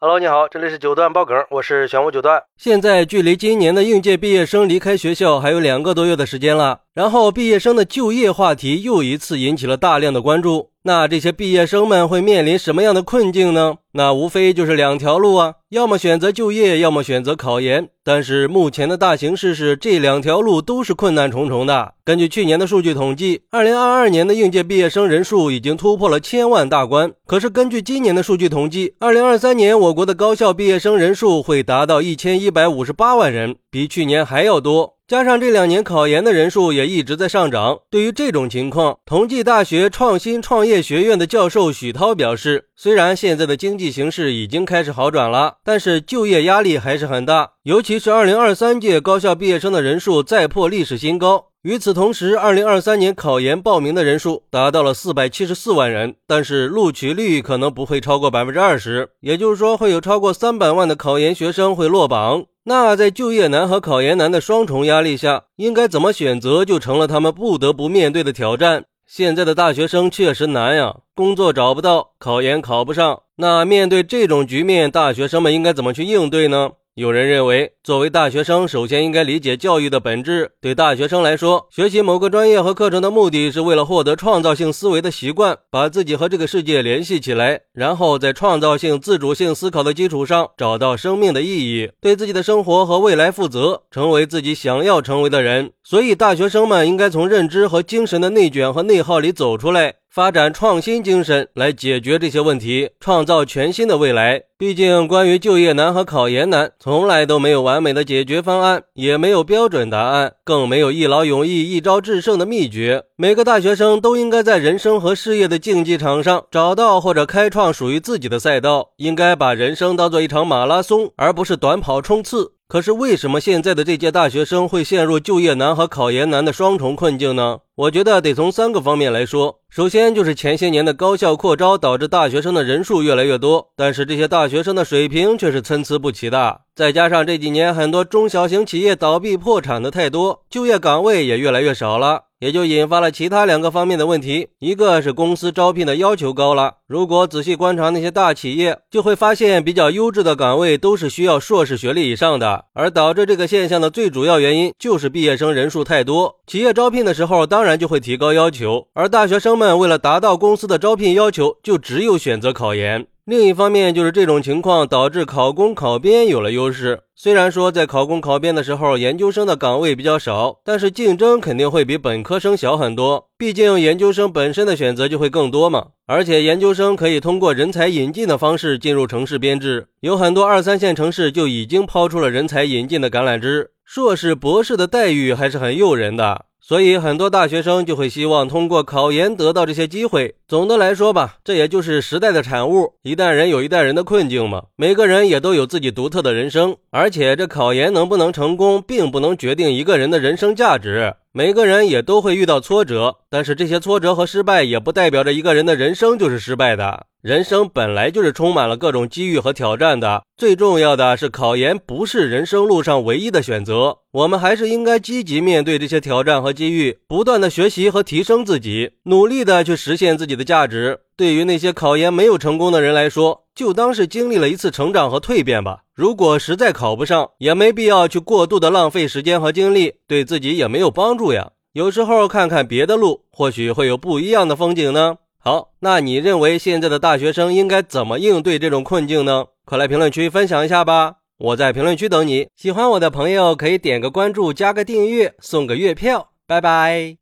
Hello，你好，这里是九段爆梗，我是玄武九段。现在距离今年的应届毕业生离开学校还有两个多月的时间了，然后毕业生的就业话题又一次引起了大量的关注。那这些毕业生们会面临什么样的困境呢？那无非就是两条路啊，要么选择就业，要么选择考研。但是目前的大形势是，这两条路都是困难重重的。根据去年的数据统计，二零二二年的应届毕业生人数已经突破了千万大关。可是根据今年的数据统计，二零二三年我国的高校毕业生人数会达到一千一百五十八万人，比去年还要多。加上这两年考研的人数也一直在上涨，对于这种情况，同济大学创新创业学院的教授许涛表示，虽然现在的经济形势已经开始好转了，但是就业压力还是很大，尤其是二零二三届高校毕业生的人数再破历史新高。与此同时，二零二三年考研报名的人数达到了四百七十四万人，但是录取率可能不会超过百分之二十，也就是说，会有超过三百万的考研学生会落榜。那在就业难和考研难的双重压力下，应该怎么选择，就成了他们不得不面对的挑战。现在的大学生确实难呀，工作找不到，考研考不上。那面对这种局面，大学生们应该怎么去应对呢？有人认为，作为大学生，首先应该理解教育的本质。对大学生来说，学习某个专业和课程的目的是为了获得创造性思维的习惯，把自己和这个世界联系起来，然后在创造性、自主性思考的基础上找到生命的意义，对自己的生活和未来负责，成为自己想要成为的人。所以，大学生们应该从认知和精神的内卷和内耗里走出来。发展创新精神来解决这些问题，创造全新的未来。毕竟，关于就业难和考研难，从来都没有完美的解决方案，也没有标准答案，更没有一劳永逸、一招制胜的秘诀。每个大学生都应该在人生和事业的竞技场上找到或者开创属于自己的赛道，应该把人生当做一场马拉松，而不是短跑冲刺。可是，为什么现在的这届大学生会陷入就业难和考研难的双重困境呢？我觉得得从三个方面来说。首先就是前些年的高校扩招，导致大学生的人数越来越多，但是这些大学生的水平却是参差不齐的。再加上这几年很多中小型企业倒闭破产的太多，就业岗位也越来越少了，也就引发了其他两个方面的问题。一个是公司招聘的要求高了，如果仔细观察那些大企业，就会发现比较优质的岗位都是需要硕士学历以上的，而导致这个现象的最主要原因就是毕业生人数太多，企业招聘的时候当然就会提高要求，而大学生。们为了达到公司的招聘要求，就只有选择考研。另一方面，就是这种情况导致考公考编有了优势。虽然说在考公考编的时候，研究生的岗位比较少，但是竞争肯定会比本科生小很多。毕竟研究生本身的选择就会更多嘛。而且研究生可以通过人才引进的方式进入城市编制，有很多二三线城市就已经抛出了人才引进的橄榄枝。硕士、博士的待遇还是很诱人的。所以，很多大学生就会希望通过考研得到这些机会。总的来说吧，这也就是时代的产物。一代人有一代人的困境嘛，每个人也都有自己独特的人生。而且，这考研能不能成功，并不能决定一个人的人生价值。每个人也都会遇到挫折，但是这些挫折和失败也不代表着一个人的人生就是失败的。人生本来就是充满了各种机遇和挑战的。最重要的是，考研不是人生路上唯一的选择。我们还是应该积极面对这些挑战和机遇，不断的学习和提升自己，努力的去实现自己的价值。对于那些考研没有成功的人来说，就当是经历了一次成长和蜕变吧。如果实在考不上，也没必要去过度的浪费时间和精力，对自己也没有帮助呀。有时候看看别的路，或许会有不一样的风景呢。好，那你认为现在的大学生应该怎么应对这种困境呢？快来评论区分享一下吧！我在评论区等你。喜欢我的朋友可以点个关注，加个订阅，送个月票。拜拜。